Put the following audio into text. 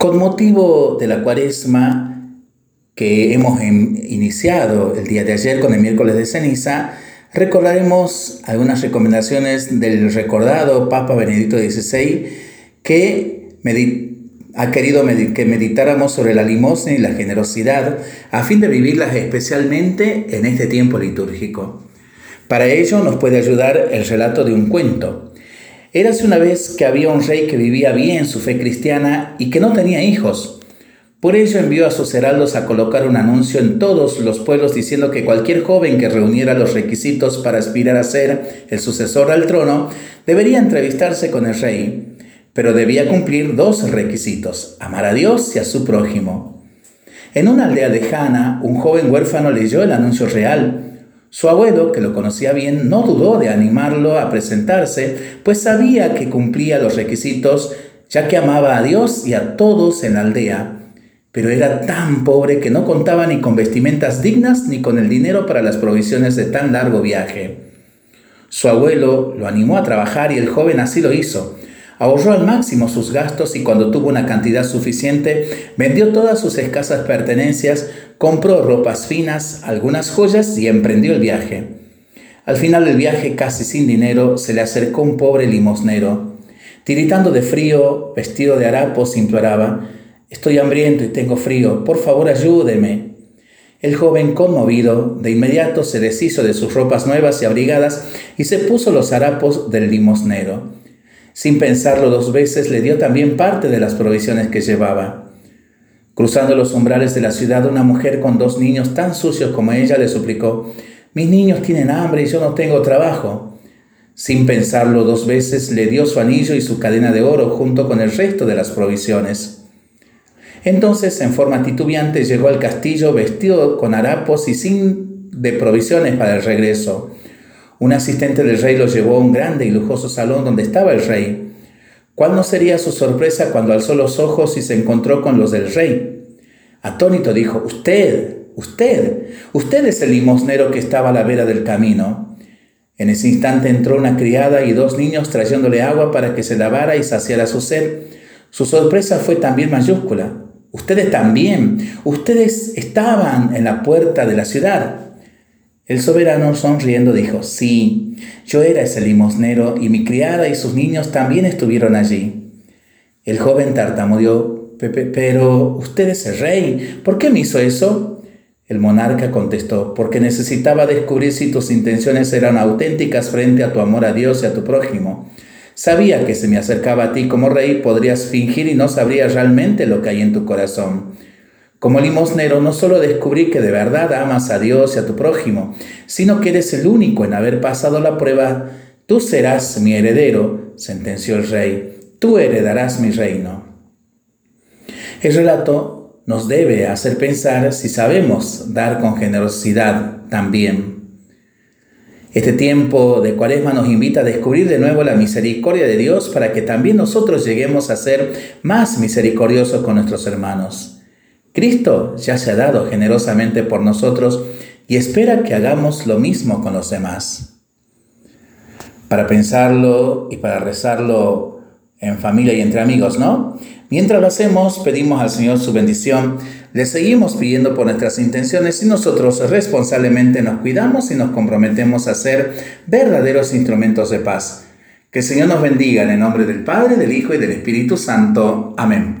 Con motivo de la cuaresma que hemos iniciado el día de ayer con el miércoles de ceniza, recordaremos algunas recomendaciones del recordado Papa Benedicto XVI que ha querido que meditáramos sobre la limosna y la generosidad a fin de vivirlas especialmente en este tiempo litúrgico. Para ello nos puede ayudar el relato de un cuento Érase una vez que había un rey que vivía bien su fe cristiana y que no tenía hijos. Por ello envió a sus heraldos a colocar un anuncio en todos los pueblos diciendo que cualquier joven que reuniera los requisitos para aspirar a ser el sucesor al trono debería entrevistarse con el rey, pero debía cumplir dos requisitos, amar a Dios y a su prójimo. En una aldea lejana, un joven huérfano leyó el anuncio real su abuelo, que lo conocía bien, no dudó de animarlo a presentarse, pues sabía que cumplía los requisitos, ya que amaba a Dios y a todos en la aldea. Pero era tan pobre que no contaba ni con vestimentas dignas ni con el dinero para las provisiones de tan largo viaje. Su abuelo lo animó a trabajar y el joven así lo hizo. Ahorró al máximo sus gastos y cuando tuvo una cantidad suficiente, vendió todas sus escasas pertenencias, compró ropas finas, algunas joyas y emprendió el viaje. Al final del viaje, casi sin dinero, se le acercó un pobre limosnero. Tiritando de frío, vestido de harapos, imploraba, Estoy hambriento y tengo frío, por favor ayúdeme. El joven, conmovido, de inmediato se deshizo de sus ropas nuevas y abrigadas y se puso los harapos del limosnero. Sin pensarlo dos veces, le dio también parte de las provisiones que llevaba. Cruzando los umbrales de la ciudad, una mujer con dos niños tan sucios como ella le suplicó, mis niños tienen hambre y yo no tengo trabajo. Sin pensarlo dos veces, le dio su anillo y su cadena de oro junto con el resto de las provisiones. Entonces, en forma titubeante, llegó al castillo vestido con harapos y sin de provisiones para el regreso. Un asistente del rey lo llevó a un grande y lujoso salón donde estaba el rey. ¿Cuál no sería su sorpresa cuando alzó los ojos y se encontró con los del rey? Atónito dijo, Usted, usted, usted es el limosnero que estaba a la vera del camino. En ese instante entró una criada y dos niños trayéndole agua para que se lavara y saciara su sed. Su sorpresa fue también mayúscula. Ustedes también, ustedes estaban en la puerta de la ciudad. El soberano sonriendo dijo, sí, yo era ese limosnero y mi criada y sus niños también estuvieron allí. El joven tartamudeó, pero usted es el rey, ¿por qué me hizo eso? El monarca contestó, porque necesitaba descubrir si tus intenciones eran auténticas frente a tu amor a Dios y a tu prójimo. Sabía que si me acercaba a ti como rey podrías fingir y no sabrías realmente lo que hay en tu corazón. Como limosnero no solo descubrí que de verdad amas a Dios y a tu prójimo, sino que eres el único en haber pasado la prueba. Tú serás mi heredero, sentenció el rey, tú heredarás mi reino. El relato nos debe hacer pensar si sabemos dar con generosidad también. Este tiempo de cuaresma nos invita a descubrir de nuevo la misericordia de Dios para que también nosotros lleguemos a ser más misericordiosos con nuestros hermanos. Cristo ya se ha dado generosamente por nosotros y espera que hagamos lo mismo con los demás. Para pensarlo y para rezarlo en familia y entre amigos, ¿no? Mientras lo hacemos, pedimos al Señor su bendición, le seguimos pidiendo por nuestras intenciones y nosotros responsablemente nos cuidamos y nos comprometemos a ser verdaderos instrumentos de paz. Que el Señor nos bendiga en el nombre del Padre, del Hijo y del Espíritu Santo. Amén.